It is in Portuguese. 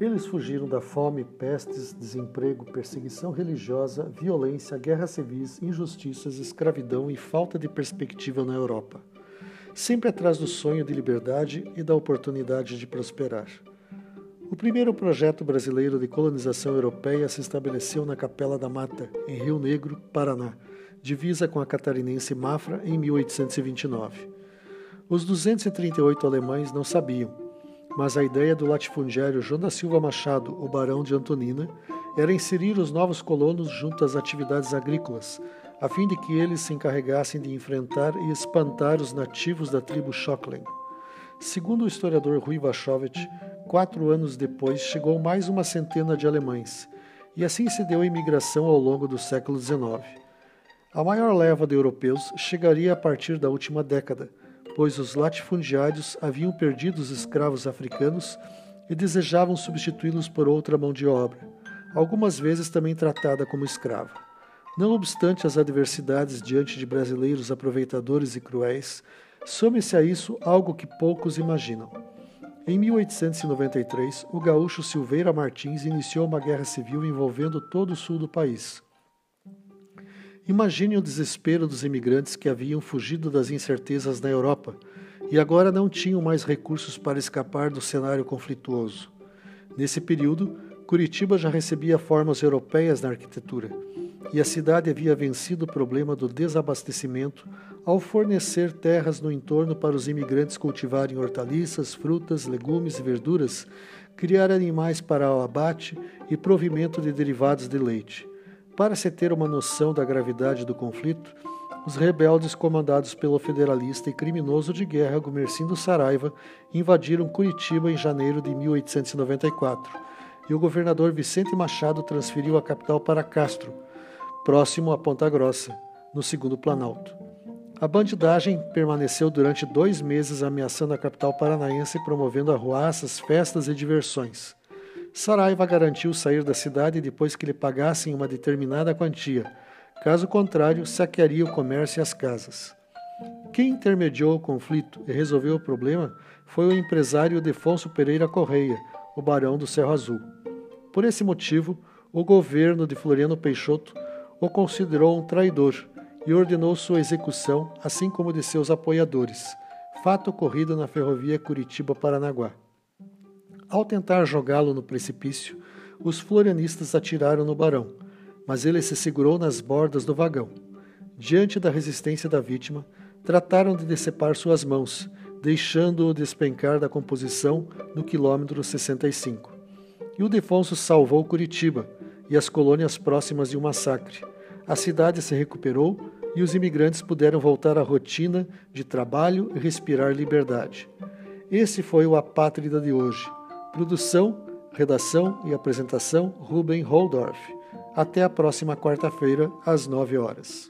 Eles fugiram da fome, pestes, desemprego, perseguição religiosa, violência, guerras civis, injustiças, escravidão e falta de perspectiva na Europa. Sempre atrás do sonho de liberdade e da oportunidade de prosperar. O primeiro projeto brasileiro de colonização europeia se estabeleceu na Capela da Mata, em Rio Negro, Paraná, divisa com a catarinense Mafra em 1829. Os 238 alemães não sabiam mas a ideia do latifundiário da Silva Machado, o barão de Antonina, era inserir os novos colonos junto às atividades agrícolas, a fim de que eles se encarregassem de enfrentar e espantar os nativos da tribo Schocklen. Segundo o historiador Rui Vachovich, quatro anos depois chegou mais uma centena de alemães, e assim se deu a imigração ao longo do século XIX. A maior leva de europeus chegaria a partir da última década, pois os latifundiários haviam perdido os escravos africanos e desejavam substituí-los por outra mão de obra, algumas vezes também tratada como escrava. Não obstante as adversidades diante de brasileiros aproveitadores e cruéis, some-se a isso algo que poucos imaginam. Em 1893, o gaúcho Silveira Martins iniciou uma guerra civil envolvendo todo o sul do país. Imagine o desespero dos imigrantes que haviam fugido das incertezas na Europa e agora não tinham mais recursos para escapar do cenário conflituoso. Nesse período, Curitiba já recebia formas europeias na arquitetura e a cidade havia vencido o problema do desabastecimento ao fornecer terras no entorno para os imigrantes cultivarem hortaliças, frutas, legumes e verduras, criar animais para o abate e provimento de derivados de leite. Para se ter uma noção da gravidade do conflito, os rebeldes comandados pelo federalista e criminoso de guerra Gumercindo Saraiva invadiram Curitiba em janeiro de 1894 e o governador Vicente Machado transferiu a capital para Castro, próximo a Ponta Grossa, no segundo Planalto. A bandidagem permaneceu durante dois meses ameaçando a capital paranaense, promovendo arruaças, festas e diversões. Saraiva garantiu sair da cidade depois que lhe pagassem uma determinada quantia. Caso contrário, saquearia o comércio e as casas. Quem intermediou o conflito e resolveu o problema foi o empresário Defonso Pereira Correia, o barão do Cerro Azul. Por esse motivo, o governo de Floriano Peixoto o considerou um traidor e ordenou sua execução, assim como de seus apoiadores, fato ocorrido na ferrovia Curitiba-Paranaguá. Ao tentar jogá-lo no precipício, os florianistas atiraram no barão, mas ele se segurou nas bordas do vagão. Diante da resistência da vítima, trataram de decepar suas mãos, deixando-o despencar da composição no quilômetro 65. E o Defonso salvou Curitiba e as colônias próximas de um massacre. A cidade se recuperou e os imigrantes puderam voltar à rotina de trabalho e respirar liberdade. Esse foi o Apátrida de hoje Produção, redação e apresentação Ruben Holdorf. Até a próxima quarta-feira, às nove horas.